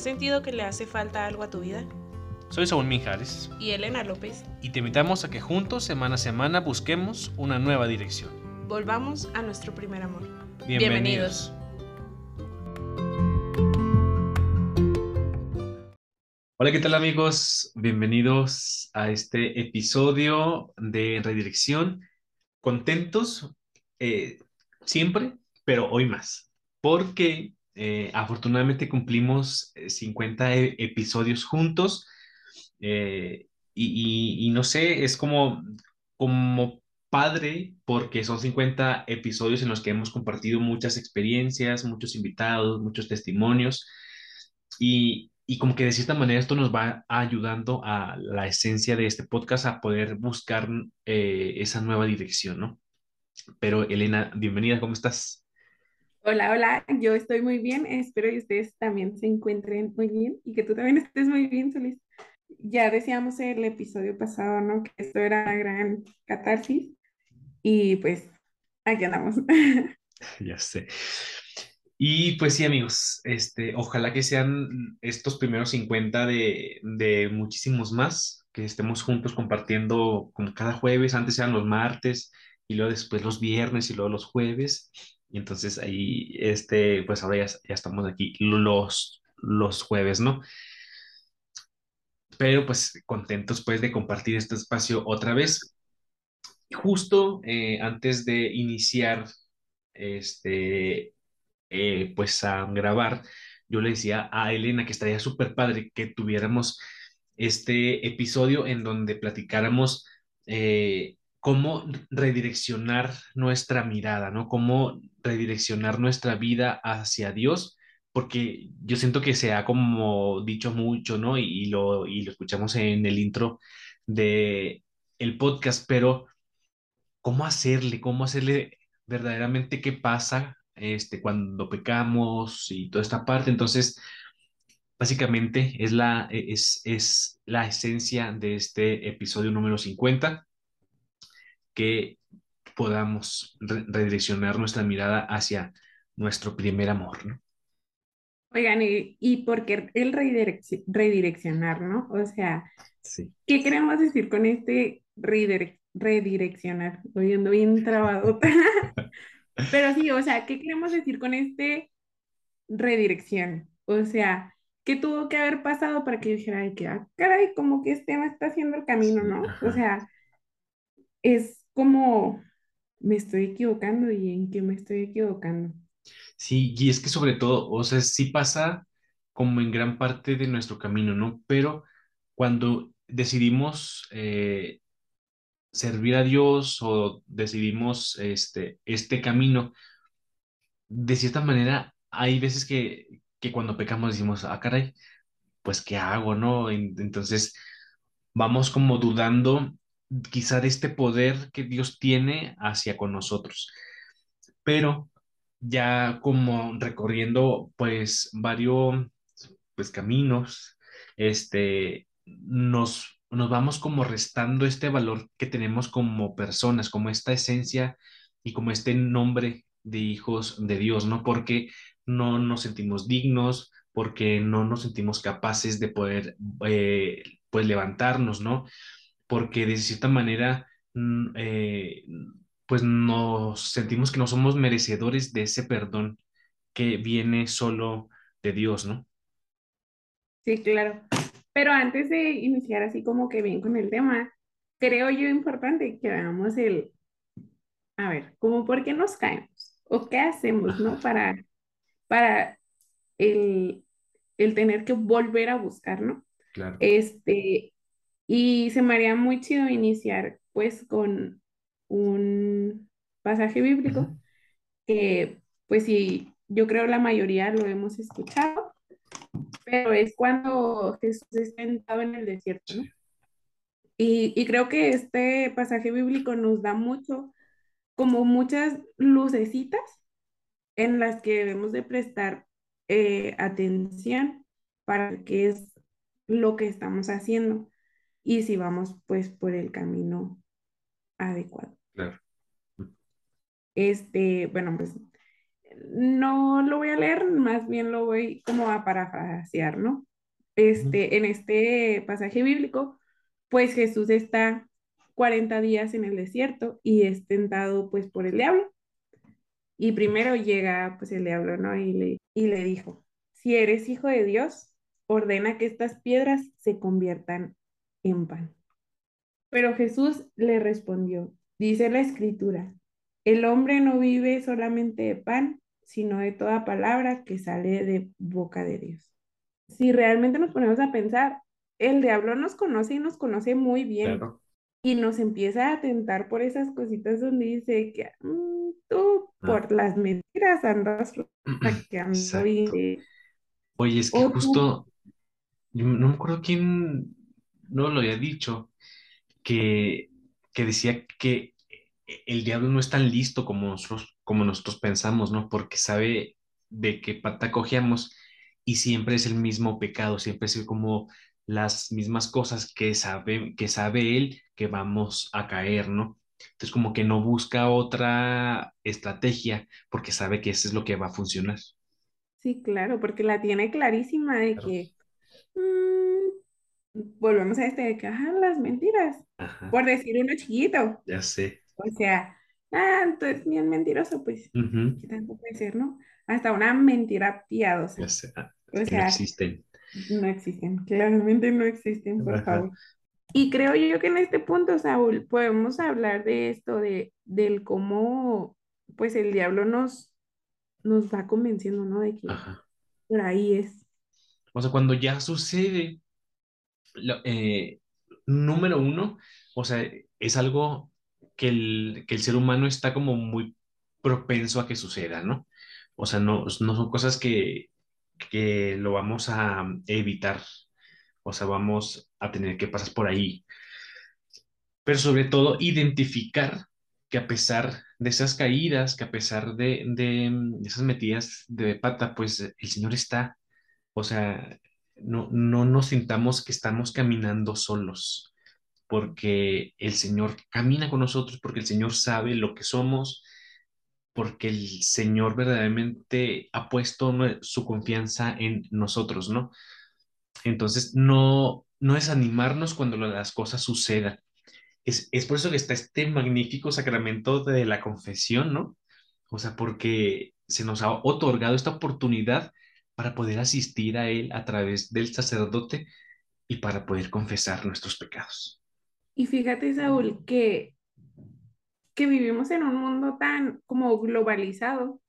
¿Has sentido que le hace falta algo a tu vida? Soy Saúl Mijares. Y Elena López. Y te invitamos a que juntos, semana a semana, busquemos una nueva dirección. Volvamos a nuestro primer amor. Bienvenidos. Hola, ¿qué tal amigos? Bienvenidos a este episodio de Redirección. Contentos eh, siempre, pero hoy más, porque eh, afortunadamente cumplimos 50 eh, e, episodios juntos eh, y, no sé, es como, como padre porque son 50 episodios en los que hemos compartido muchas experiencias, muchos invitados, muchos testimonios y, y como que de cierta manera esto nos va ayudando a la esencia de este podcast a poder buscar esa nueva dirección, ¿no? Pero Elena, bienvenida, ¿cómo estás? Hola, hola, yo estoy muy bien, espero que ustedes también se encuentren muy bien y que tú también estés muy bien, Solís. Ya decíamos el episodio pasado, ¿no? Que esto era una gran catarsis y pues aquí andamos. Ya sé. Y pues sí, amigos, este, ojalá que sean estos primeros 50 de, de muchísimos más, que estemos juntos compartiendo como cada jueves, antes eran los martes y luego después los viernes y luego los jueves y entonces ahí, este, pues ahora ya, estamos aquí los, los jueves, ¿no? Pero pues contentos pues de compartir este espacio otra vez. Justo eh, antes de iniciar este, eh, pues a grabar, yo le decía a Elena que estaría súper padre que tuviéramos este episodio en donde platicáramos eh, cómo redireccionar nuestra mirada, ¿no? Cómo redireccionar nuestra vida hacia Dios, porque yo siento que se ha como dicho mucho, ¿no? Y, lo, y lo escuchamos en el intro de el podcast, pero ¿cómo hacerle? ¿Cómo hacerle verdaderamente qué pasa este, cuando pecamos y toda esta parte? Entonces, básicamente es la, es, es la esencia de este episodio número 50 que podamos redireccionar nuestra mirada hacia nuestro primer amor, ¿no? Oigan, ¿y, y por qué el redireccionar, no? O sea, ¿qué queremos decir con este redireccionar? Oyendo bien trabado. Pero sí, o sea, ¿qué queremos decir con este redirección? O sea, ¿qué tuvo que haber pasado para que yo dijera, ay, que, ah, caray, como que este me está haciendo el camino, ¿no? O sea, es como me estoy equivocando y en qué me estoy equivocando. Sí, y es que sobre todo, o sea, sí pasa como en gran parte de nuestro camino, ¿no? Pero cuando decidimos eh, servir a Dios o decidimos este, este camino, de cierta manera, hay veces que, que cuando pecamos decimos, ah, caray, pues, ¿qué hago, no? Entonces, vamos como dudando quizá de este poder que Dios tiene hacia con nosotros. Pero ya como recorriendo pues varios pues caminos, este, nos, nos vamos como restando este valor que tenemos como personas, como esta esencia y como este nombre de hijos de Dios, ¿no? Porque no nos sentimos dignos, porque no nos sentimos capaces de poder, eh, pues, levantarnos, ¿no? Porque de cierta manera, mm, eh, pues nos sentimos que no somos merecedores de ese perdón que viene solo de Dios, ¿no? Sí, claro. Pero antes de iniciar así como que bien con el tema, creo yo importante que veamos el, a ver, como por qué nos caemos o qué hacemos, ¿no? Para, para el, el tener que volver a buscar, ¿no? Claro. Este, y se me haría muy chido iniciar pues con un pasaje bíblico que pues sí, yo creo la mayoría lo hemos escuchado, pero es cuando Jesús está sentado en el desierto, ¿no? Y, y creo que este pasaje bíblico nos da mucho, como muchas lucecitas en las que debemos de prestar eh, atención para qué es lo que estamos haciendo y si vamos pues por el camino adecuado. Claro. Este, bueno, pues no lo voy a leer, más bien lo voy como a parafrasear, ¿no? Este, en este pasaje bíblico, pues Jesús está 40 días en el desierto y es tentado pues por el diablo. Y primero llega pues el diablo, ¿no? Y le, y le dijo, si eres hijo de Dios, ordena que estas piedras se conviertan en pan. Pero Jesús le respondió, dice la escritura, el hombre no vive solamente de pan, sino de toda palabra que sale de boca de Dios. Si realmente nos ponemos a pensar, el diablo nos conoce y nos conoce muy bien. Y nos empieza a tentar por esas cositas donde dice que mm, tú ah. por las mentiras andas Oye, es que justo, no me acuerdo quién no lo había dicho, que, que decía que el diablo no es tan listo como nosotros, como nosotros pensamos, ¿no? Porque sabe de qué pata cojeamos y siempre es el mismo pecado, siempre es como las mismas cosas que sabe, que sabe él que vamos a caer, ¿no? Entonces como que no busca otra estrategia porque sabe que eso es lo que va a funcionar. Sí, claro, porque la tiene clarísima de que mm, volvemos a este de que, ajá, las mentiras, por decir uno chiquito. Ya sé. O sea, ah, entonces bien mentiroso, pues, ¿qué tanto puede ser, no? Hasta una mentira piadosa. Ya sé. Ah, o sea, no existen. No existen, claramente no existen, por favor. Y creo yo que en este punto, Saúl, podemos hablar de esto, de, del cómo, pues, el diablo nos, nos va convenciendo, ¿no? De que por ahí es. O sea, cuando ya sucede, eh, número uno, o sea, es algo que el, que el ser humano está como muy propenso a que suceda, ¿no? O sea, no, no son cosas que, que lo vamos a evitar, o sea, vamos a tener que pasar por ahí. Pero sobre todo, identificar que a pesar de esas caídas, que a pesar de, de, esas metidas de pata, pues el Señor está, o sea, no, no nos sintamos que estamos caminando solos porque el Señor camina con nosotros, porque el Señor sabe lo que somos, porque el Señor verdaderamente ha puesto su confianza en nosotros, ¿no? Entonces, no, no desanimarnos cuando las cosas sucedan. Es, es por eso que está este magnífico sacramento de la confesión, ¿no? O sea, porque se nos ha otorgado esta oportunidad para poder asistir a Él a través del sacerdote y para poder confesar nuestros pecados. Y fíjate, Saúl, que, que vivimos en un mundo tan como globalizado,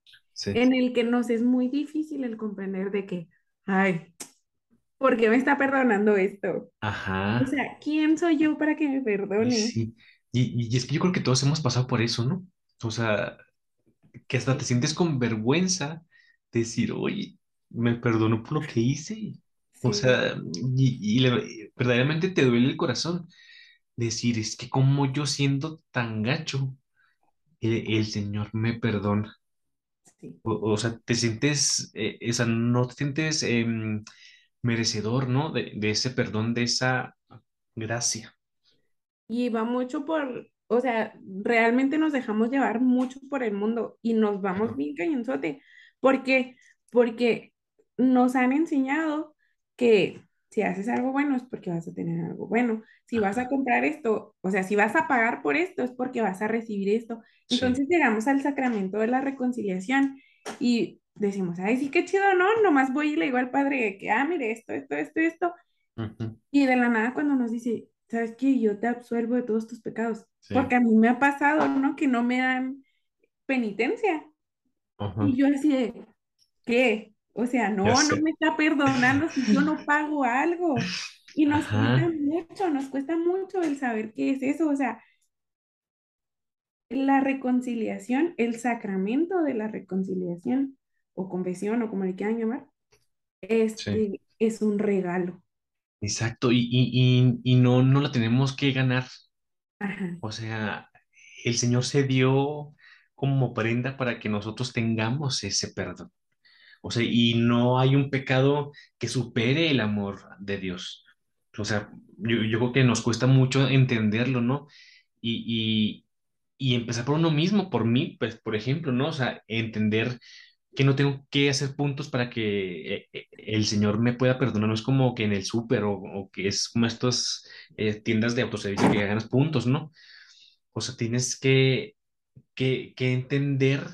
en el que nos es muy difícil el comprender de que, ay, ¿por qué me está perdonando esto? Ajá. O sea, ¿quién soy yo para que me perdone? Sí. Y, y es que yo creo que todos hemos pasado por eso, ¿no? O sea, que hasta te sientes con vergüenza de decir, oye, me perdono por lo que hice. O sea, y, y verdaderamente te duele el corazón decir, es que como yo siendo tan gacho, el, Señor me perdona. O, sea, te sientes, eh, esa, no te sientes em, merecedor, ¿no? De, ese perdón, de esa gracia. Y va mucho por, o sea, realmente nos dejamos llevar mucho por el mundo y nos vamos bien cañonzote. ¿Por qué? Porque nos han enseñado que si haces algo bueno es porque vas a tener algo bueno. Si vas a comprar esto, o sea, si vas a pagar por esto es porque vas a recibir esto. Entonces llegamos al sacramento de la reconciliación y decimos, ay, sí, qué chido, ¿no? Nomás voy y le digo al padre que, ah, mire, esto, esto, esto, esto. Y de la nada cuando nos dice, ¿sabes qué? Yo te absuelvo de todos tus pecados. Porque a mí me ha pasado, ¿no? Que no me dan penitencia. Y yo así de, ¿qué? O sea, no, no me está perdonando si yo no pago algo. Y nos cuesta mucho, nos cuesta mucho el saber qué es eso. O sea, la reconciliación, el sacramento de la reconciliación, o confesión, o como le quieran llamar, este, es un regalo. Exacto, y, y, y, no, no la tenemos que ganar. O sea, el Señor se dio como prenda para que nosotros tengamos ese perdón. O sea, y no hay un pecado que supere el amor de Dios. O sea, yo, creo que nos cuesta mucho entenderlo, ¿no? Y, y, empezar por uno mismo, por mí, pues, por ejemplo, ¿no? O sea, entender que no tengo que hacer puntos para que eh, el Señor me pueda perdonar. No es como que en el súper o, o que es como estas eh, tiendas de autoservicio que ganas puntos, ¿no? O sea, tienes que, que, que entender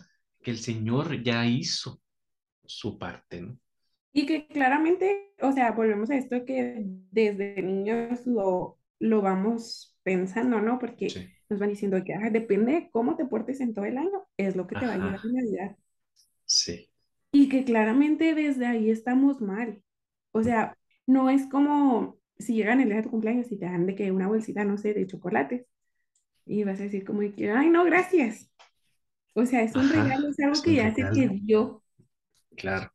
que el Señor ya hizo su parte, ¿no? Y que claramente, o sea, volvemos a esto que desde niños lo, lo vamos pensando, ¿no? Porque Sí. nos van diciendo que ah, depende de cómo te portes en todo el año, es lo que te va a llevar en Navidad. sí. Y que claramente desde ahí estamos mal. O sea, no es como si llegan el día de tu cumpleaños y te dan de que una bolsita, no sé, de chocolates. Y vas a decir como de que, ay, no, gracias. O sea, es un Ajá, regalo, es algo es que ya se te regalo, dio. Claro.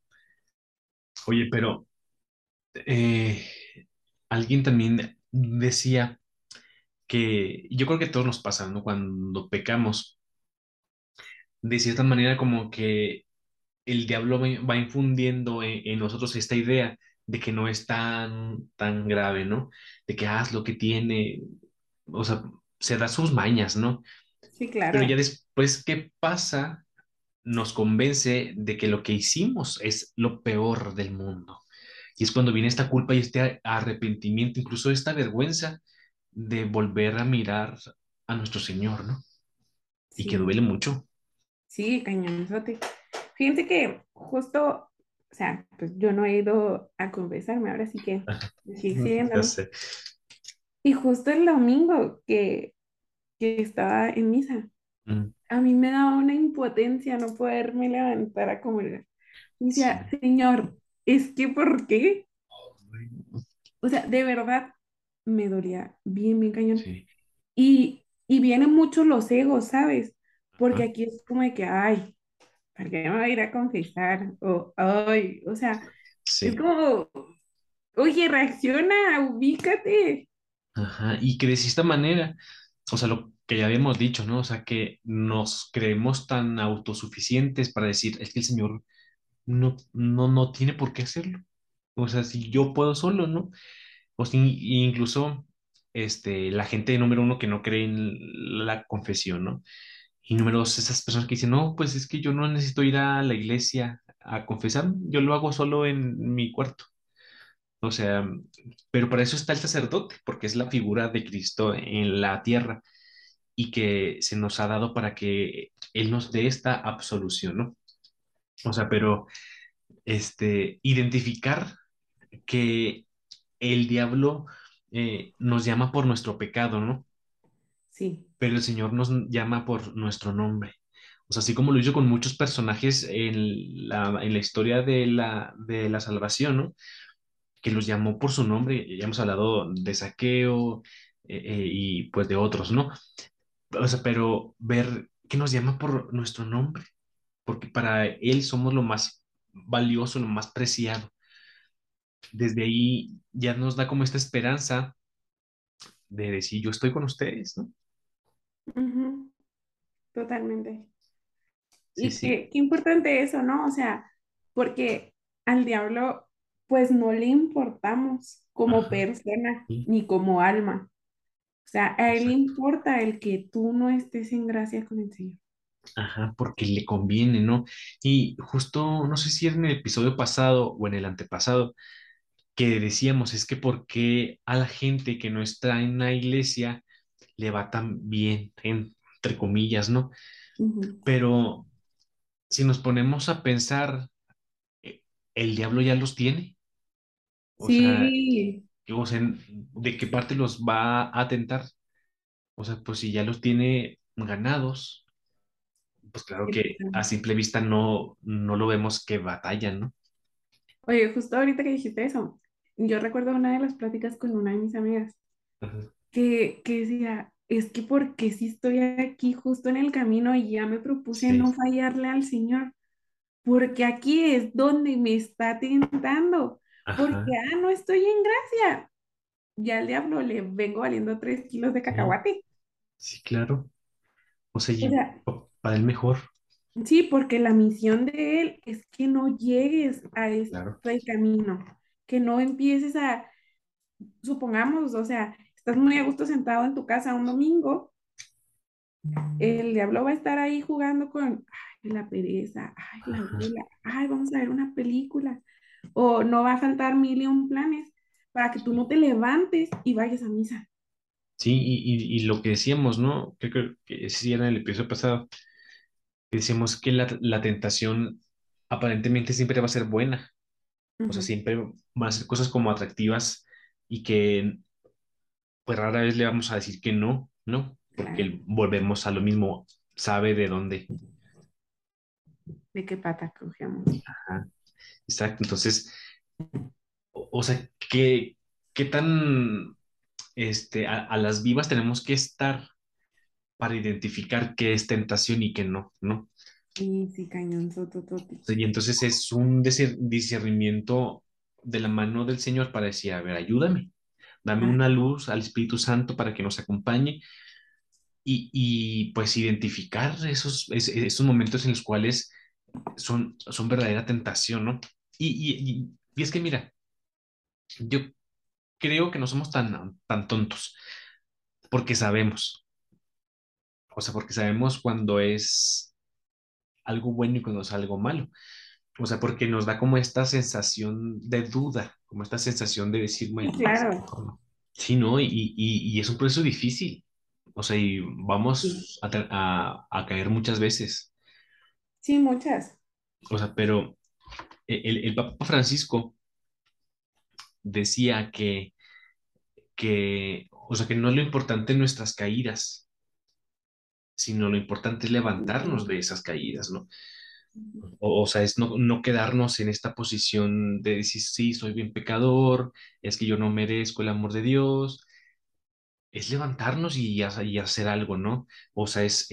Oye, pero eh, alguien también decía que yo creo que a todos nos pasa, ¿no? Cuando pecamos, de cierta manera como que el diablo va infundiendo en, en nosotros esta idea de que no es tan, tan grave, ¿no? De que haz lo que tiene, o sea, se da sus mañas, ¿no? Sí, Pero ya claro. después que pasa, nos convence de que lo que hicimos es lo peor del mundo. Y es cuando viene esta culpa y este arrepentimiento, incluso esta vergüenza de volver a mirar a nuestro Señor, ¿no? Y que Sí, duele mucho. sí, cañonzote. Fíjense que justo, o sea, pues yo no he ido a confesarme, ahora sí que sí, Ya siguiéndolo. sé. Y justo el domingo que, que estaba en misa, Mm, a mí me daba una impotencia no poderme levantar a comer. Y decía, Sí. Señor, es que ¿por qué? O sea, de verdad me dolía bien, bien cañón. Sí. Y, y vienen mucho los egos, ¿sabes? Porque Ajá. aquí es como de que, ay, ¿para qué me voy a ir a confesar? O, ay, o sea, es como, oye, reacciona, ubícate. Ajá. Y que de esta manera, o sea, lo que ya habíamos dicho, ¿no? O sea, que nos creemos tan autosuficientes para decir, es que el Señor no, no, no tiene por qué hacerlo. O sea, si yo puedo solo, ¿no? O si incluso este, la gente número uno que no cree en la confesión, ¿no? Y número dos, esas personas que dicen, no, pues es que yo no necesito ir a la iglesia a confesar, yo lo hago solo en mi cuarto. O sea, pero para eso está el sacerdote, porque es la figura de Cristo en la tierra y que se nos ha dado para que Él nos dé esta absolución, ¿no? O sea, pero este, identificar que el diablo eh, nos llama por nuestro pecado, ¿no? Sí, Pero el Señor nos llama por nuestro nombre. O sea, así como lo hizo con muchos personajes en la, en la historia de la, de la salvación, ¿no? Que los llamó por su nombre. Ya hemos hablado de Saqueo eh, eh, y pues de otros, ¿no? O sea, pero ver que nos llama por nuestro nombre, porque para Él somos lo más valioso, lo más preciado. Desde ahí ya nos da como esta esperanza de decir, yo estoy con ustedes, ¿no? totalmente. Sí, Y sí. qué, qué importante eso, ¿no? O sea, porque al diablo, pues no le importamos como Ajá, persona sí, ni como alma. O sea, a él le importa el que tú no estés en gracia con el Señor. Ajá, porque le conviene, ¿no? Y justo, no sé si era en el episodio pasado o en el antepasado, que decíamos, es que por qué a la gente que no está en la iglesia le va tan bien, entre comillas, ¿no? Pero si nos ponemos a pensar, eh, el diablo ya los tiene, o Sí, o sea, ¿de qué parte los va a tentar? O sea, pues si ya los tiene ganados, pues claro que a simple vista no, no lo vemos que batallan, ¿no? Oye, justo ahorita que dijiste eso, yo recuerdo una de las pláticas con una de mis amigas Ajá. que, que decía, es que porque si estoy aquí justo en el camino y ya me propuse no fallarle al Señor, porque aquí es donde me está tentando, porque, ah, no estoy en gracia, ya al diablo le vengo valiendo tres kilos de cacahuate. sí, claro. O sea, O sea, pa- para el mejor, sí, porque la misión de él es que no llegues a claro. este camino, que no empieces a supongamos, o sea, estás muy a gusto sentado en tu casa un domingo el diablo va a estar ahí jugando con ay, la pereza, ay, la abuela, ay, vamos a ver una película. O no va a faltar mil y un planes para que tú no te levantes y vayas a misa. Sí, y, y, y lo que decíamos, ¿no? Creo que, sí era en el episodio pasado, que decíamos que la, la tentación aparentemente siempre va a ser buena, o sea, siempre van a ser cosas como atractivas y que pues rara vez le vamos a decir que no, ¿no? Porque claro. volvemos a lo mismo, sabe de dónde. ¿De qué pata cogemos? Ajá, exacto, entonces, o, sea, ¿qué, qué tan este, a, a las vivas tenemos que estar para identificar qué es tentación y qué no, ¿no? Sí, sí, cañón. Y entonces es un discer- discernimiento de la mano del Señor para decir, a ver, ayúdame, dame una luz al Espíritu Santo para que nos acompañe y, y pues identificar esos, es- esos momentos en los cuales son, son verdadera tentación, ¿no? Y, y, y, es que mira, yo creo que no somos tan, tan tontos porque sabemos, o sea, porque sabemos cuando es algo bueno y cuando es algo malo. O sea, porque nos da como esta sensación de duda, como esta sensación de decirme, sí, claro. sí, ¿no? Y, y, y es un proceso difícil. O sea, y Sí, vamos a, a, a caer muchas veces. Sí, muchas. O sea, pero el, el Papa Francisco decía que, que, o sea, que no es lo importante nuestras caídas, sino lo importante es levantarnos de esas caídas, ¿no? o sea, es no, no quedarnos en esta posición de decir, sí, soy bien pecador, es que yo no merezco el amor de Dios, es levantarnos y, ha- y hacer algo, ¿no? O sea, es,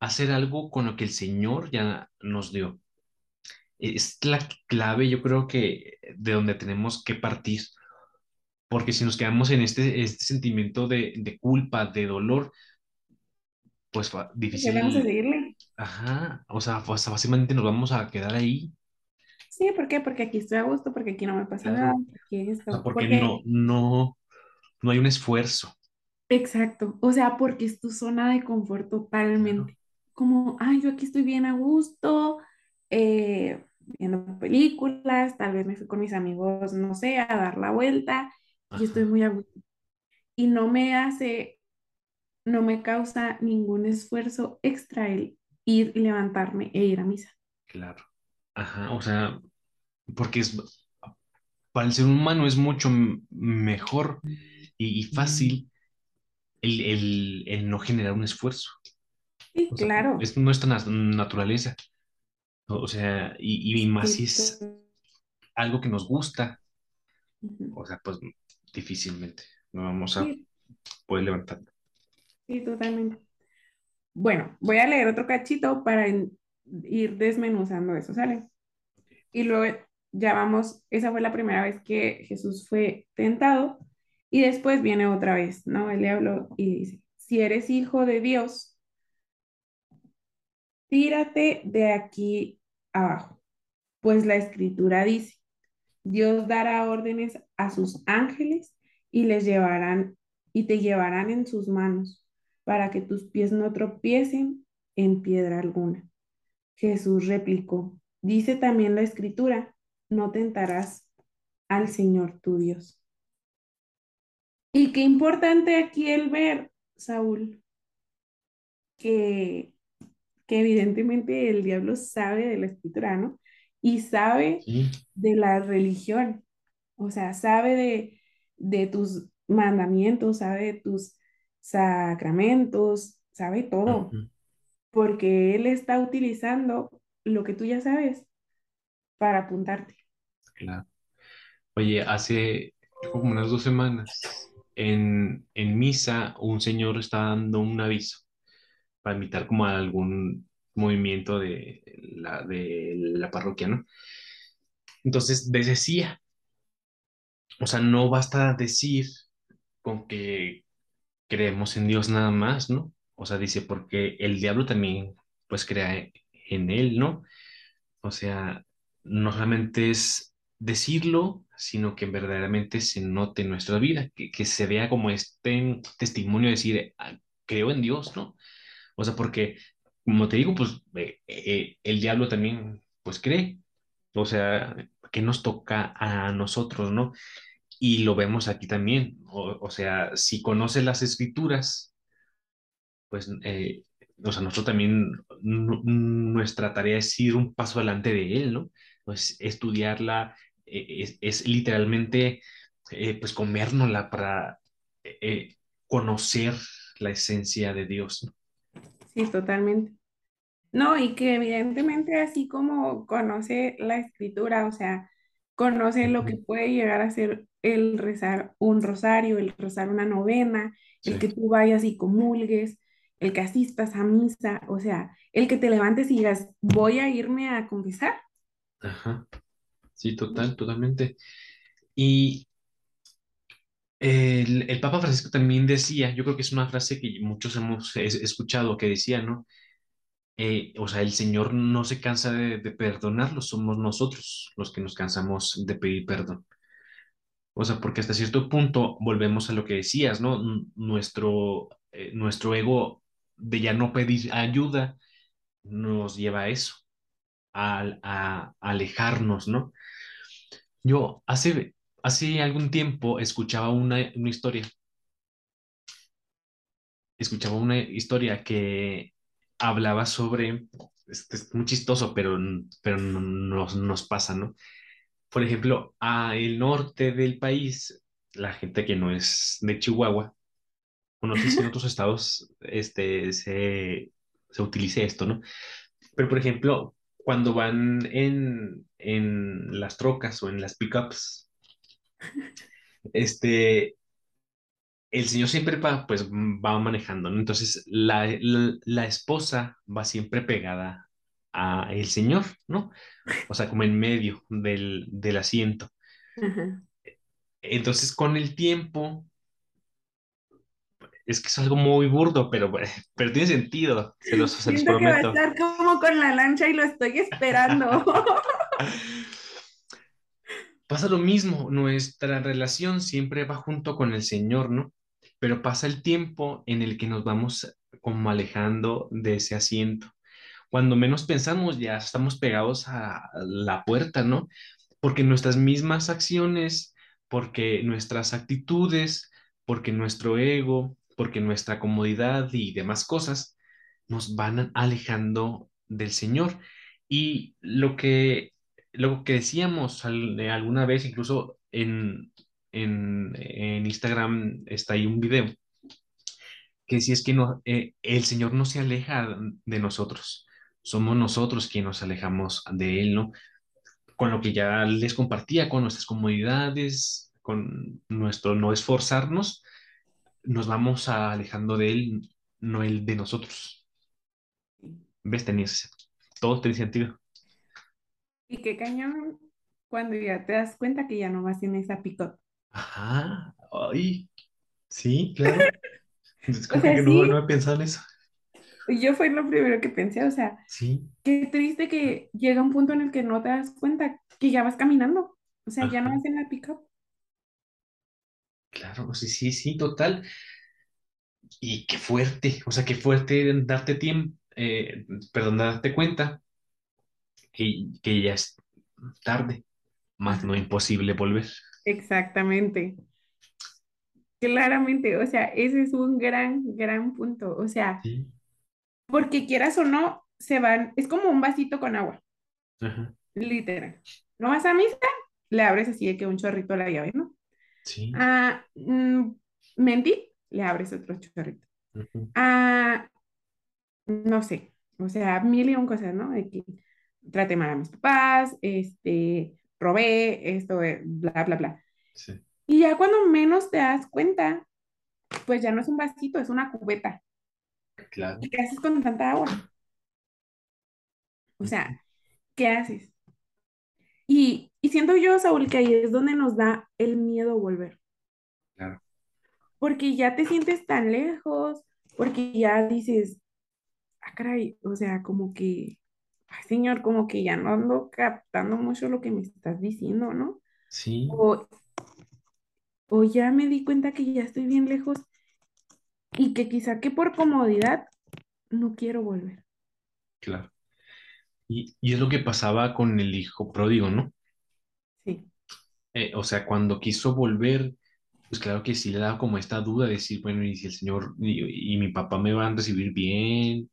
hacer algo con lo que el Señor ya nos dio. Es la clave, yo creo que de donde tenemos que partir, porque si nos quedamos en este, este sentimiento de, de culpa, de dolor, pues fa- ¿Y qué vamos a difícil, seguirle? ajá, o sea, pues fácilmente nos vamos a quedar ahí, Sí, ¿por qué? Porque aquí estoy a gusto, porque aquí no me pasa nada, claro. porque O sea, esto, porque no, porque, no, no hay un esfuerzo. Exacto, o sea, porque es tu zona de confort Claro. totalmente. Como, ay, yo aquí estoy bien a gusto, eh, viendo películas, tal vez me fui con mis amigos, no sé, a dar la vuelta y estoy muy a gusto. Y no me hace, no me causa ningún esfuerzo extra el ir y levantarme e ir a misa. claro. Ajá, o sea, porque es, para el ser humano es mucho mejor y, y fácil el, el- el no generar un esfuerzo. Sí, O sea, claro. es nuestra na- naturaleza. O sea, y, y más si es algo que nos gusta, o sea, pues difícilmente no vamos a Sí, poder levantar. sí, totalmente. Bueno, voy a leer otro cachito para ir desmenuzando eso, ¿sale? Y luego ya vamos, esa fue la primera vez que Jesús fue tentado y después viene otra vez, ¿no? El diablo y dice, si eres hijo de Dios, tírate de aquí abajo, pues la escritura dice, Dios dará órdenes a sus ángeles y les llevarán y te llevarán en sus manos para que tus pies no tropiecen en piedra alguna. Jesús replicó, dice también la escritura, no tentarás al Señor tu Dios. Y qué importante aquí el ver, Saúl, que, que evidentemente el diablo sabe de la escritura, ¿no? Y sabe Sí, de la religión, o sea, sabe de, de tus mandamientos, sabe de tus sacramentos, sabe todo, porque él está utilizando lo que tú ya sabes para apuntarte. claro. Oye, hace como unas dos semanas en, en misa un señor estaba dando un aviso para invitar como a algún movimiento de la, de la parroquia, ¿no? Entonces decía, o sea, no basta decir con que creemos en Dios nada más, ¿no? O sea, dice, porque el diablo también, pues, crea en él, ¿no? O sea, no solamente es decirlo, sino que verdaderamente se note en nuestra vida, que, que se vea como este testimonio de decir, "Ah, creo en Dios, ¿no? O sea, porque, como te digo, pues eh, eh, el diablo también, pues cree. O sea, que nos toca a nosotros, ¿no? Y lo vemos aquí también. O, o sea, si conoce las escrituras, pues, eh, o sea, nosotros también, nu- nuestra tarea es ir un paso adelante de él, ¿no? Pues estudiarla, es, es literalmente, eh, pues comérnosla para eh, eh, conocer la esencia de Dios, ¿no? Sí, totalmente. No, y que evidentemente así como conoce la escritura, o sea, conoce lo que puede llegar a ser el rezar un rosario, el rezar una novena, el Sí. que tú vayas y comulgues, el que asistas a misa, o sea, el que te levantes y digas, voy a irme a confesar. Ajá. Sí, total, totalmente. Y el, el Papa Francisco también decía, yo creo que es una frase que muchos hemos es- escuchado, que decía, ¿no? Eh, o sea, el Señor no se cansa de, de perdonarlos, somos nosotros los que nos cansamos de pedir perdón. O sea, porque hasta cierto punto volvemos a lo que decías, ¿no? Nuestro, eh, nuestro ego de ya no pedir ayuda nos lleva a eso, a- a alejarnos, ¿no? Yo hace, hace algún tiempo escuchaba una, una historia, escuchaba una historia que hablaba sobre, este, es muy chistoso, pero, pero no- nos, nos pasa, ¿no? Por ejemplo, a el norte del país, la gente que no es de Chihuahua, o no sé si en otros estados este, se, se utilice esto, ¿no? Pero, por ejemplo, cuando van en, en las trocas o en las pickups, este, el señor siempre va, pues, va manejando, ¿no? Entonces, la, la, la esposa va siempre pegada a el señor, ¿no? O sea, como en medio del, del asiento. Entonces, con el tiempo, es que es algo muy burdo, pero, pero tiene sentido, se los, se los Siento que va a prometo. estar como con la lancha y lo estoy esperando. Pasa lo mismo, nuestra relación siempre va junto con el Señor, ¿no? Pero pasa el tiempo en el que nos vamos como alejando de ese asiento. Cuando menos pensamos, ya estamos pegados a la puerta, ¿no? Porque nuestras mismas acciones, porque nuestras actitudes, porque nuestro ego, porque nuestra comodidad y demás cosas nos van alejando del Señor. Y lo que, lo que decíamos al- de alguna vez, incluso en, en, en Instagram está ahí un video, que si es que no, eh, el Señor no se aleja de nosotros, somos nosotros quienes nos alejamos de Él, ¿no? Con lo que ya les compartía, con nuestras comodidades, con nuestro no esforzarnos, nos vamos alejando de Él, no Él de nosotros. ¿Ves? Tenías, todo tiene sentido. Y qué cañón cuando ya te das cuenta que ya no vas en esa pick-up. Ajá, ay, sí, claro. O sea, que no, no he sí, pensado en eso. yo fue lo primero que pensé, o sea, Sí, qué triste que llega un punto en el que no te das cuenta que ya vas caminando, o sea, ya no vas en la pick-up. Claro, sí, sí, sí, total. Y qué fuerte, o sea, qué fuerte darte tiempo, eh, perdón, darte cuenta que, que ya es tarde, más no imposible volver. exactamente, claramente, o sea, ese es un gran, gran punto, o sea, Sí, porque quieras o no, se van, es como un vasito con agua, ajá, literal. No vas a misa, le abres así de que un chorrito a la llave, ¿no? Sí, Ah, mm, mentí, le abres otro chorrito. ujú, Ah, no sé, o sea, mil y un cosas, ¿no? De que traté mal a mis papás, este, robé, esto, eh, bla, bla, bla. sí, Y ya cuando menos te das cuenta, pues ya no es un vasito, es una cubeta. claro. ¿Y qué haces con tanta agua? O sea, ¿qué haces? Y, y siento yo, Saúl, que ahí es donde nos da el miedo volver, Claro, porque ya te sientes tan lejos, porque ya dices, ah, caray, o sea, como que, ay, señor, como que ya no ando captando mucho lo que me estás diciendo, ¿no? sí, O, o ya me di cuenta que ya estoy bien lejos y que quizá que por comodidad no quiero volver. Claro. Y, y es lo que pasaba con el hijo pródigo, ¿no? Sí, Eh, o sea, cuando quiso volver, pues claro que sí le daba como esta duda de decir, bueno, y si el señor y, y mi papá me van a recibir bien,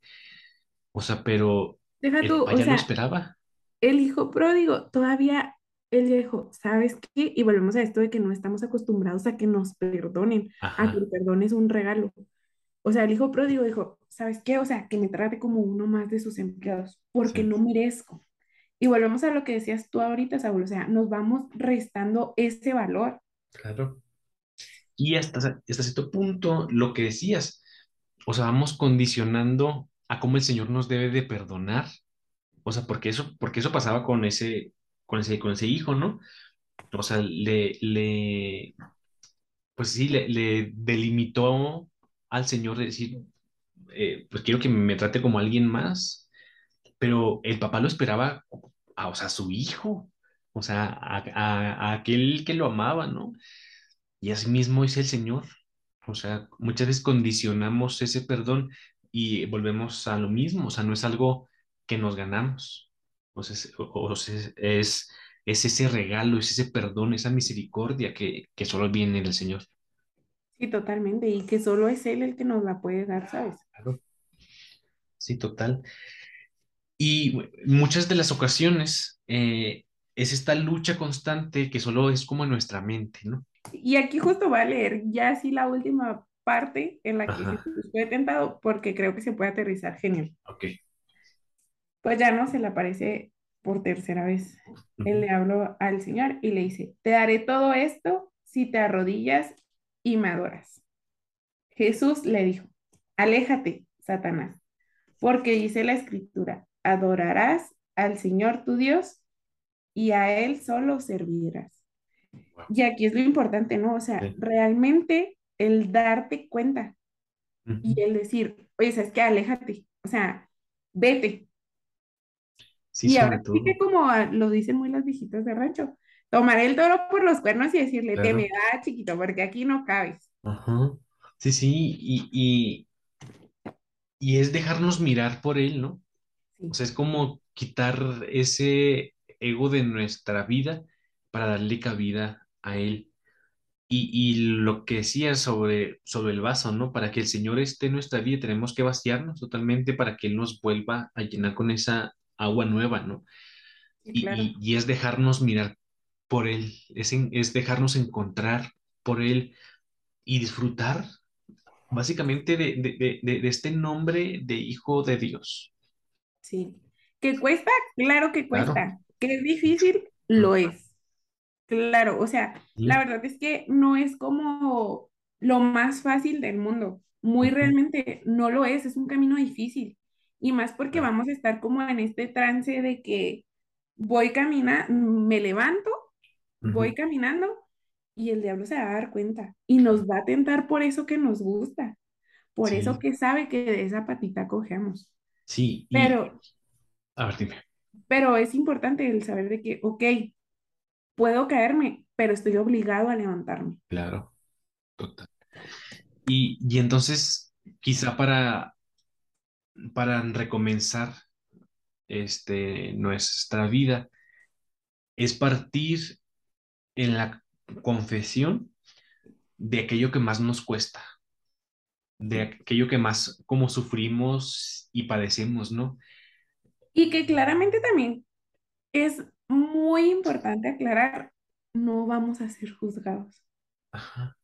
o sea, pero deja el tú, o lo sea, esperaba. el hijo pródigo todavía, él dijo, ¿sabes qué? Y volvemos a esto de que no estamos acostumbrados a que nos perdonen, a que el perdón es un regalo. O sea, el hijo pródigo dijo, ¿sabes qué? O sea, que me trate como uno más de sus empleados, porque sí, no merezco. Y volvemos a lo que decías tú ahorita, Saúl, o sea, nos vamos restando ese valor. claro. Y hasta, hasta cierto punto, lo que decías, o sea, vamos condicionando a cómo el Señor nos debe de perdonar. O sea, porque eso, porque eso pasaba con ese, con ese, con ese hijo, ¿no? O sea, le, le, pues sí, le, le delimitó al Señor de decir, eh, pues quiero que me trate como alguien más, pero el papá lo esperaba a, o sea, su hijo, o sea, a, a- aquel que lo amaba, ¿no? Y así mismo es el Señor. O sea, muchas veces condicionamos ese perdón y volvemos a lo mismo, o sea, no es algo que nos ganamos. O sea, es, o- es, es ese regalo, es ese perdón, esa misericordia que, que solo viene del Señor. Sí, totalmente. Y que solo es Él el que nos la puede dar, ¿sabes? Claro. Sí, total. Y muchas de las ocasiones eh, es esta lucha constante que solo es como en nuestra mente, ¿no? Y aquí justo va a leer ya así la última parte en la que Jesús fue tentado, porque creo que se puede aterrizar genial. ok. Pues ya no se le aparece por tercera vez. Él Ujú. le habló al Señor y le dice, te daré todo esto si te arrodillas y me adoras. Jesús le dijo, aléjate, Satanás, porque dice la escritura, adorarás al Señor tu Dios y a Él solo servirás. Wow. Y aquí es lo importante, ¿no? O sea, Sí. realmente el darte cuenta y el decir, oye, ¿sabes qué? Aléjate, o sea, vete. Sí, Y ahora sí que como a- lo dicen muy las viejitas de rancho, tomar el toro por los cuernos y decirle, te me da, chiquito, porque aquí no cabes. Ajá. Sí, sí, y, y, y es dejarnos mirar por Él, ¿no? O Sí, sea, es como quitar ese ego de nuestra vida para darle cabida a Él. Y, y lo que decías sobre, sobre el vaso, ¿no? Para que el Señor esté en nuestra vida, tenemos que vaciarnos totalmente para que Él nos vuelva a llenar con esa agua nueva, ¿no? sí, claro. Y, y, y es dejarnos mirar por Él, es, en- es dejarnos encontrar por Él y disfrutar básicamente de, de, de, de- este nombre de Hijo de Dios. Sí. ¿Que cuesta? Claro que Claro. cuesta. ¿Que es difícil? Lo es. Claro, o sea, la verdad es que no es como lo más fácil del mundo. Muy realmente no lo es, es un camino difícil. Y más porque claro, vamos a estar como en este trance de que voy caminando, me levanto, voy caminando y el diablo se va a dar cuenta y nos va a tentar por eso que nos gusta, por eso que sabe que de esa patita cogemos. sí, y Pero, a ver, dime. pero es importante el saber de que, ok, puedo caerme, pero estoy obligado a levantarme. Claro, total. Y, y entonces, quizá para, para recomenzar este, nuestra vida, es partir en la confesión de aquello que más nos cuesta, de aquello que más como sufrimos y padecemos, ¿no? Y que claramente también es muy importante aclarar, no vamos a ser juzgados. Ajá,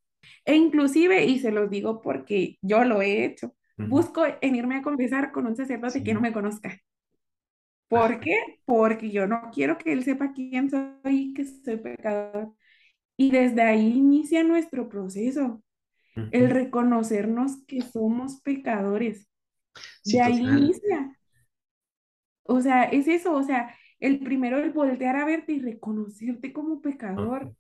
E inclusive, y se los digo porque yo lo he hecho, busco en irme a confesar con un sacerdote que no me conozca. ¿Por qué? Porque yo no quiero que él sepa quién soy y que soy pecador. Y desde ahí inicia nuestro proceso, el reconocernos que somos pecadores. Sí, De ahí total, inicia. O sea, es eso, o sea, el primero el voltear a verte y reconocerte como pecador.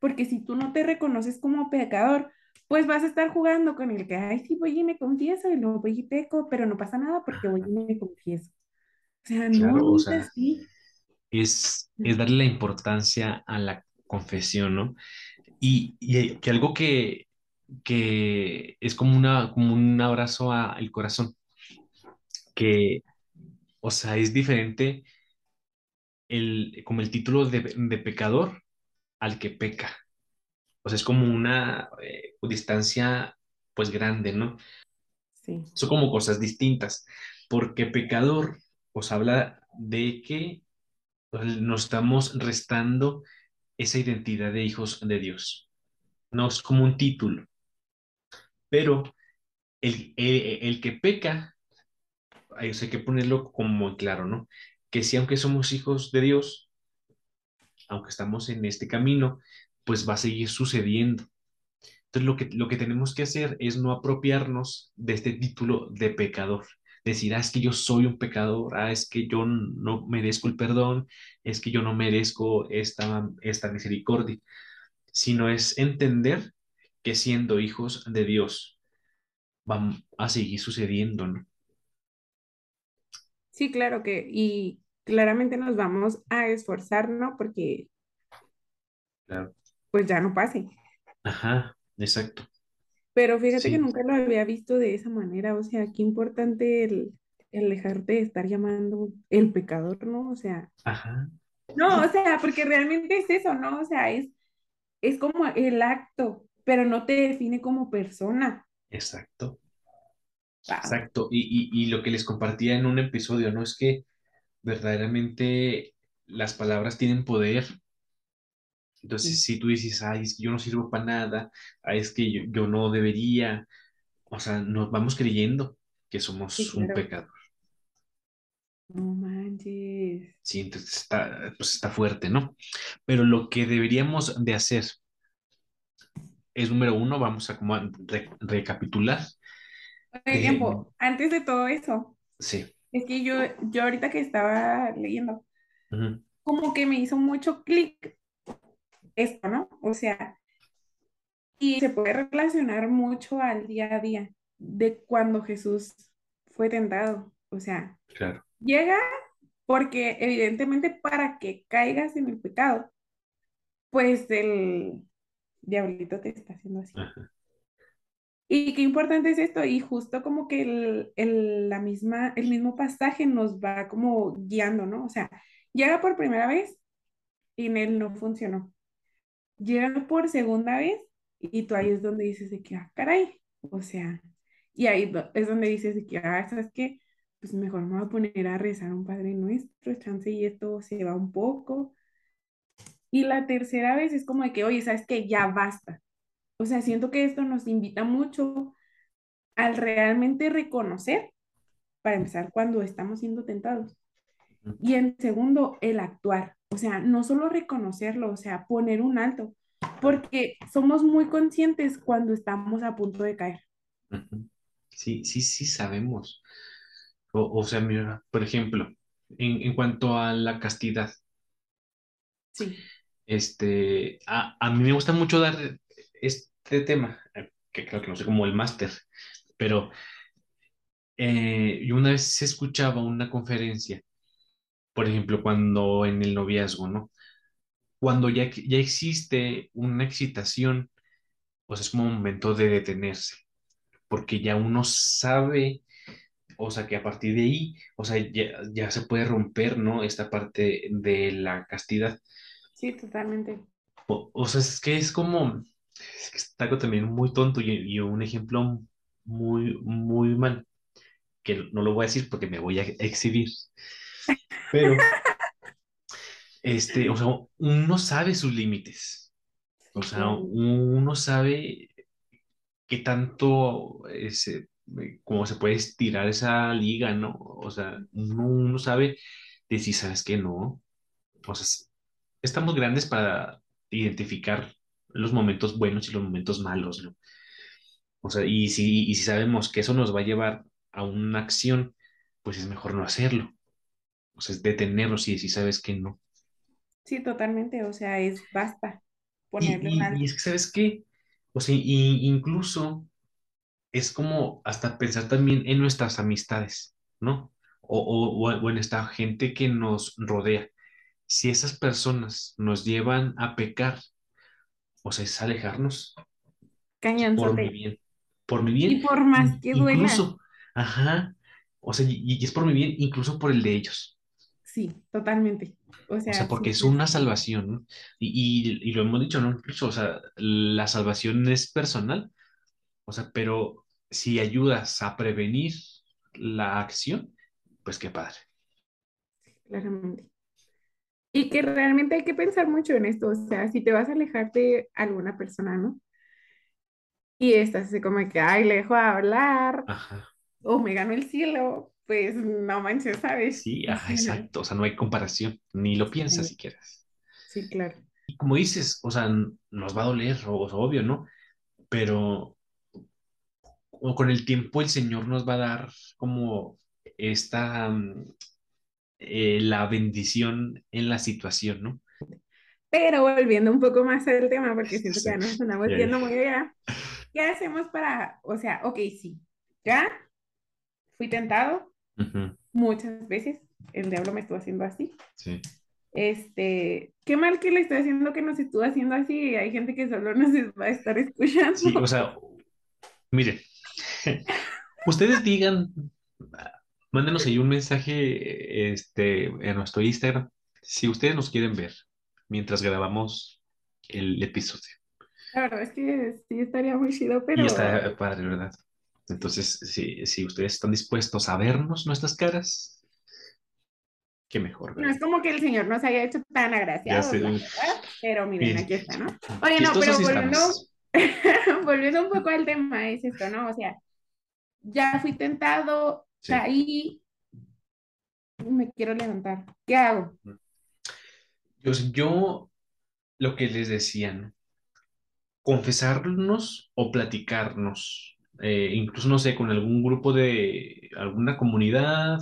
Porque si tú no te reconoces como pecador, pues vas a estar jugando con el que, ay, sí, voy y me confieso y luego voy y peco, pero no pasa nada porque voy y me confieso. O sea, no, claro, no o es sea, es, es darle la importancia a la confesión, ¿no? Y, y que algo que, que es como, una, como un abrazo al corazón, que, o sea, es diferente el, como el título de, de pecador al que peca. O sea, es como una eh, distancia, pues, grande, ¿no? Sí. Son como cosas distintas, porque pecador, os habla de que pues, nos estamos restando esa identidad de hijos de Dios. No es como un título, pero el, el, el que peca, hay que ponerlo como en claro, ¿no? Que si aunque somos hijos de Dios, aunque estamos en este camino, pues va a seguir sucediendo. Entonces lo que, lo que tenemos que hacer es no apropiarnos de este título de pecador. Decir, ah, es que yo soy un pecador, ah, es que yo no merezco el perdón, es que yo no merezco esta, esta misericordia, sino es entender que siendo hijos de Dios van a seguir sucediendo, ¿no? Sí, claro que, y claramente nos vamos a esforzar, ¿no? Porque Claro. pues ya no pase. Ajá, exacto. Pero fíjate que nunca lo había visto de esa manera, o sea, qué importante el, el dejarte de estar llamando el pecador, ¿no? O sea, ajá, no, o sea, porque realmente es eso, ¿no? O sea, es, es como el acto, pero no te define como persona. exacto, Wow. exacto. Y, y, y lo que les compartía en un episodio, ¿no? Es que verdaderamente las palabras tienen poder. Entonces, Sí, si tú dices, ay, es que yo no sirvo para nada, ay, es que yo, yo no debería, o sea, nos vamos creyendo que sí, somos un claro. pecado. No manches. Sí, entonces está, pues está fuerte, ¿no? Pero lo que deberíamos de hacer es, número uno, vamos a como a re- recapitular. Oye, Eh, tiempo, antes de todo eso, sí, es que yo, yo ahorita que estaba leyendo, como que me hizo mucho clic esto, ¿no? O sea, y se puede relacionar mucho al día a día de cuando Jesús fue tentado. O sea, claro, llega porque evidentemente para que caigas en el pecado, pues el diablito te está haciendo así. ajá, Y qué importante es esto, y justo como que el, el- la misma, el mismo pasaje nos va como guiando, ¿no? O sea, llega por primera vez y en él no funcionó. Llega por segunda vez y tú ahí es donde dices de que, ah, caray, o sea, y ahí es donde dices de que, ah, ¿sabes qué? Pues mejor me voy a poner a rezar un Padre Nuestro, chance y esto se va un poco. Y la tercera vez es como de que, oye, ¿sabes qué? Ya basta. O sea, siento que esto nos invita mucho al realmente reconocer, para empezar, cuando estamos siendo tentados. Y en segundo, el actuar. O sea, no solo reconocerlo, o sea, poner un alto, porque somos muy conscientes cuando estamos a punto de caer. Sí, sí, sí sabemos. O, o sea, mira, por ejemplo, en, en cuanto a la castidad, Sí, este, a, a mí me gusta mucho dar este tema, eh, que creo que no sé como el máster, pero eh, yo una vez escuchaba una conferencia, por ejemplo, cuando en el noviazgo, ¿no? Cuando ya, ya existe una excitación, pues es como un momento de detenerse, porque ya uno sabe, o sea, que a partir de ahí, o sea, ya, ya se puede romper, ¿no? Esta parte de la castidad. sí, totalmente. O, o sea, es que es como, es que está también muy tonto y, y un ejemplo muy, muy mal, que no lo voy a decir porque me voy a exhibir, pero, este, o sea, uno sabe sus límites, o sea, uno sabe qué tanto, ese, cómo se puede estirar esa liga, ¿no? O sea, uno, uno sabe decir, ¿sabes qué? No, o sea, estamos grandes para identificar los momentos buenos y los momentos malos, ¿no? O sea, y si, y si sabemos que eso nos va a llevar a una acción, pues es mejor no hacerlo. O sea, es detenernos y decir, sabes que no. Sí, totalmente. O sea, es basta Y, ponerle y, y alto. es que, ¿sabes qué? O sea, y- incluso es como hasta pensar también en nuestras amistades, ¿no? O, o, o en esta gente que nos rodea. Si esas personas nos llevan a pecar, o sea, es alejarnos por mi bien, por mi bien, Y por más que duela, incluso, ajá, O sea, y, y es por mi bien, incluso por el de ellos. Sí, totalmente. O O sea, sea, porque sí, es una salvación, ¿no? Y, y, y lo hemos dicho, ¿no? Incluso, o sea, la salvación es personal, o sea, pero si ayudas a prevenir la acción, pues qué padre. claramente. Y que realmente hay que pensar mucho en esto, o sea, si te vas a alejar de alguna persona, ¿no? Y estás así como que, ay, le dejo de hablar, Ajá. o me gano el cielo, pues no manches, ¿sabes? Sí, ajá, exacto. O sea, no hay comparación, ni lo piensas sí, si quieres. sí, claro. Y como dices, o sea, nos va a doler, obvio, ¿no? Pero o con el tiempo el Señor nos va a dar como esta, mm, eh, la bendición en la situación, ¿no? Pero volviendo un poco más al tema, porque siento que ya nos ya, yendo muy allá, ¿qué hacemos para, o sea, ok, sí, ya fui tentado Muchas veces, el diablo me estuvo haciendo así. sí. Este, qué mal que le estoy haciendo que nos estuvo haciendo así, hay gente que solo nos va a estar Sí, o escuchando. sea, miren, ustedes digan, mándenos ahí un mensaje, este, en nuestro Instagram, si ustedes nos quieren ver mientras grabamos el episodio. La verdad es que sí estaría muy chido, Y pero está padre, ¿verdad? Entonces, si, si ustedes están dispuestos a vernos nuestras caras, qué mejor, no es como que el Señor nos haya hecho tan agraciados, pero miren, aquí está, ¿no? Oye, no, pero volviendo, volviendo un poco al tema, es esto, ¿no? O sea, ya fui tentado, Sí. caí, me quiero levantar. ¿Qué hago? Yo, yo lo que les decía, ¿no? confesarnos o platicarnos, eh, incluso no sé, con algún grupo de alguna comunidad,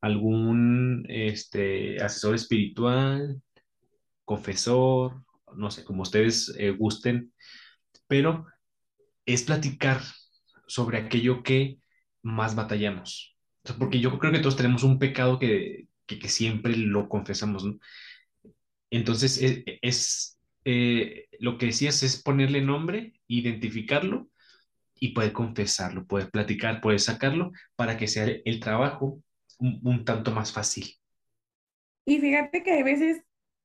algún este, asesor espiritual, confesor, no sé, como ustedes eh, gusten, pero es platicar sobre aquello que más batallamos. Porque yo creo que todos tenemos un pecado que, que, siempre lo confesamos. Entonces, es, es, eh, lo que decías es ponerle nombre, identificarlo y poder confesarlo, poder platicar, poder sacarlo para que sea el, trabajo un, un, tanto más fácil. Y fíjate que hay veces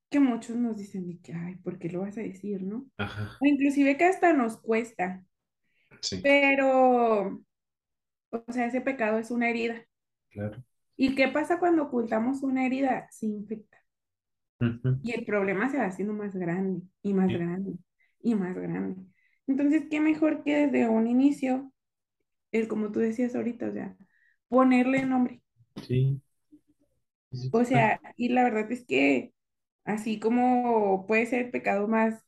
que muchos nos dicen de que, ay, ¿por qué lo vas a decir, no? Ajá, O inclusive que hasta nos cuesta, sí, pero, o sea, ese pecado es una herida. claro. ¿Y qué pasa cuando ocultamos una herida? Se infecta. Ujú, Y el problema se va haciendo más grande y más sí, grande y más grande. Entonces, ¿qué mejor que desde un inicio, el como tú decías ahorita, o sea, ponerle nombre? sí, sí, O sea, y la verdad es que así como puede ser pecado más,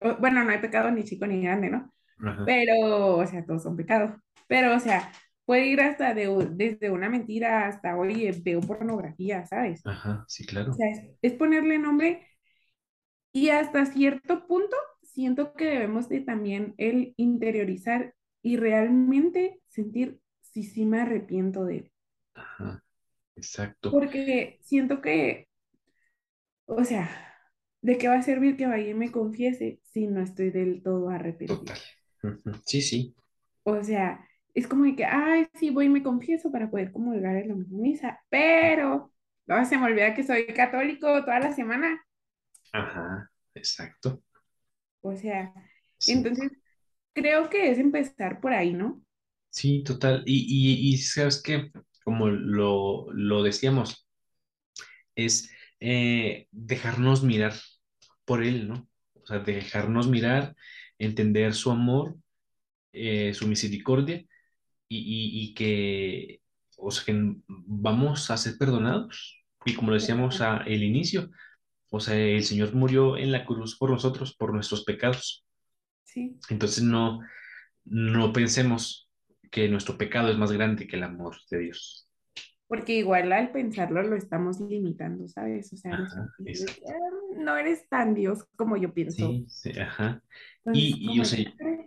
o- bueno, no hay pecado ni chico ni grande, ¿no? Ajá, Pero, o sea, todos son pecados. Pero, o sea, puede ir hasta de, desde una mentira hasta, oye, veo pornografía, ¿sabes? ajá, sí, O claro. sea, es, es ponerle nombre y hasta cierto punto siento que debemos de también el interiorizar y realmente sentir si sí me arrepiento de él. Ajá, exacto. Porque siento que, o sea, ¿de qué va a servir que vaya y me confiese si no estoy del todo arrepentido? Total. Sí, sí, O sea, es como de que, ay, sí, voy y me confieso para poder comulgar en la misa, pero no, se me olvida que soy católico toda la semana. ajá, exacto. O sea, Sí, entonces creo que es empezar por ahí, ¿no? sí, total. Y, y, y sabes que, como lo, lo decíamos, es eh, dejarnos mirar por Él, ¿no? O sea, dejarnos mirar, entender su amor, eh, su misericordia y, y- y que, o sea, que vamos a ser perdonados. Y como lo decíamos al inicio, o sea, el Señor murió en la cruz por nosotros, por nuestros pecados. Sí, Entonces no, no pensemos que nuestro pecado es más grande que el amor de Dios. porque igual al pensarlo lo estamos limitando, ¿sabes? O sea, Ajá. "Ah, no eres tan Dios como yo pienso. Sí, sí, ajá. Entonces, Y, y, o sea, de, "Ah,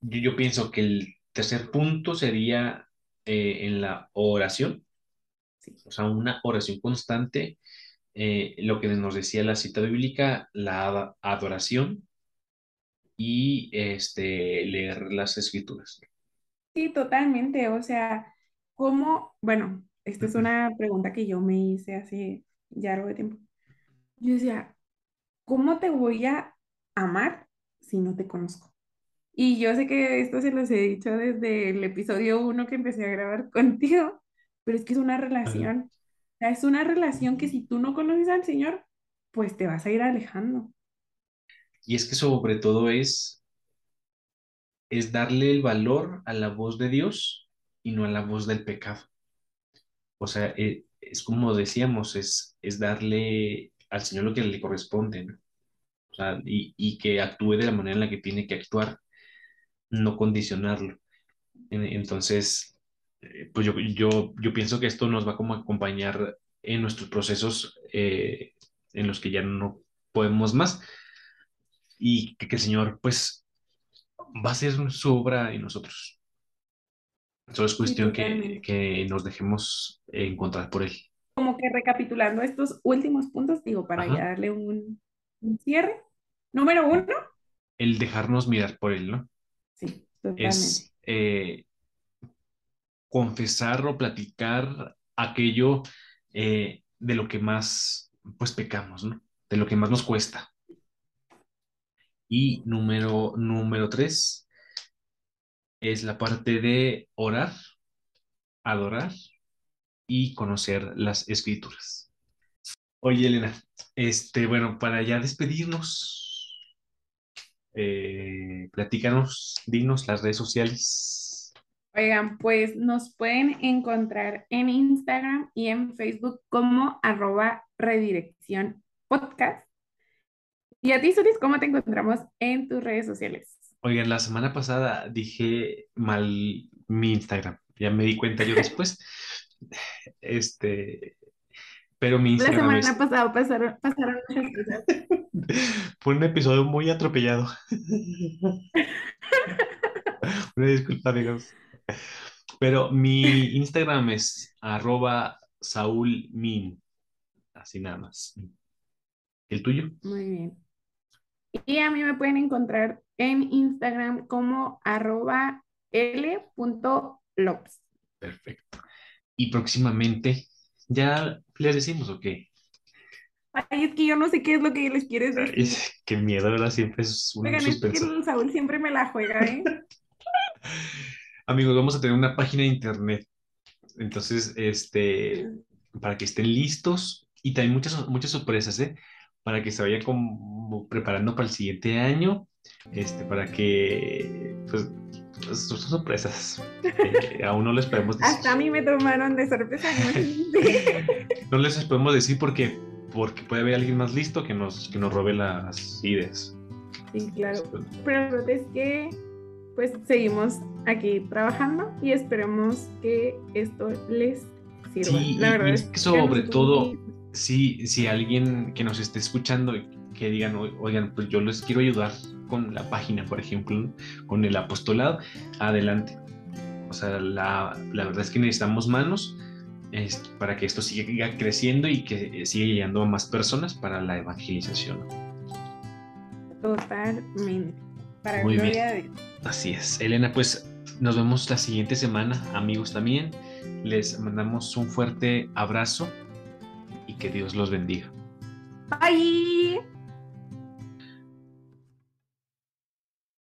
yo, yo pienso que el tercer punto sería eh, en la oración, sí, o sea, una oración constante, eh, lo que nos decía la cita bíblica, la ad- adoración y este, leer las escrituras. sí, totalmente, o sea, ¿cómo? Bueno, esta es una pregunta que yo me hice hace ya algo de tiempo. Yo decía, ¿cómo te voy a amar si no te conozco? Y yo sé que esto se los he dicho desde el episodio uno que empecé a grabar contigo, pero es que es una relación. Es una relación que si tú no conoces al Señor, pues te vas a ir alejando. Y es que sobre todo es, es darle el valor a la voz de Dios y no a la voz del pecado. O sea, eh, es como decíamos, es, es darle al Señor lo que le corresponde, y, y que actúe de la manera en la que tiene que actuar, no condicionarlo. En- Entonces, pues yo, yo, yo pienso que esto nos va como a acompañar en nuestros procesos eh, en los que ya no podemos más y que, que el Señor pues va a hacer su obra en nosotros. Solo es Sí, cuestión que, totalmente. que nos dejemos encontrar por Él. Como que recapitulando estos últimos puntos, digo, para ya darle un, un cierre. Número uno, El dejarnos mirar por Él, ¿no? sí, totalmente. Es eh, confesar o platicar aquello eh, de lo que más pues pecamos. De lo que más nos cuesta. Y número, número tres es la parte de orar, adorar y conocer las escrituras. Oye, Elena, este, bueno, para ya despedirnos, eh, platícanos, dinos las redes sociales. Oigan, pues nos pueden encontrar en Instagram y en Facebook como arroba redirección podcast. Y a ti, Suris, ¿cómo te encontramos en tus redes sociales? Oigan, la semana pasada dije mal mi Instagram, ya me di cuenta yo después. Este, pero mi La Instagram semana es, pasada pasaron, pasaron muchas cosas. fue un episodio muy atropellado. Una disculpa, amigos. Pero mi Instagram es arroba saulmin, así nada más. ¿El tuyo? Muy bien. Y a mí me pueden encontrar en Instagram como arroba l.lops. Perfecto. Y próximamente, ¿ya les decimos o qué? Ay, es que yo no sé qué es lo que les quieres Ay, decir. qué miedo, ¿verdad? Siempre es un Oigan, es que Saúl siempre me la juega, ¿eh? Amigos, vamos a tener una página de internet. Entonces, este, para que estén listos y también muchas, muchas sorpresas, ¿eh? Para que se vayan como preparando para el siguiente año, este, para que, pues, pues, son sorpresas. que aún no les podemos decir. Hasta a mí me tomaron de sorpresa. No les podemos decir porque, porque puede haber alguien más listo que nos, que nos robe las ideas. Sí, claro. Pero es que, pues, seguimos aquí trabajando y esperemos que esto les sirva. Sí, La verdad y es que sobre todo, sí- si, si alguien que nos esté escuchando y que digan, "O- oigan, pues yo les quiero ayudar con la página, por ejemplo, con el apostolado, adelante. O sea, la, la verdad es que necesitamos manos es, para que esto siga creciendo y que eh, siga llegando a más personas para la evangelización. Totalmente. Para Muy bien. gloria de Dios. Así es. Elena, pues nos vemos la siguiente semana, amigos también. Les mandamos un fuerte abrazo y que Dios los bendiga. Bye.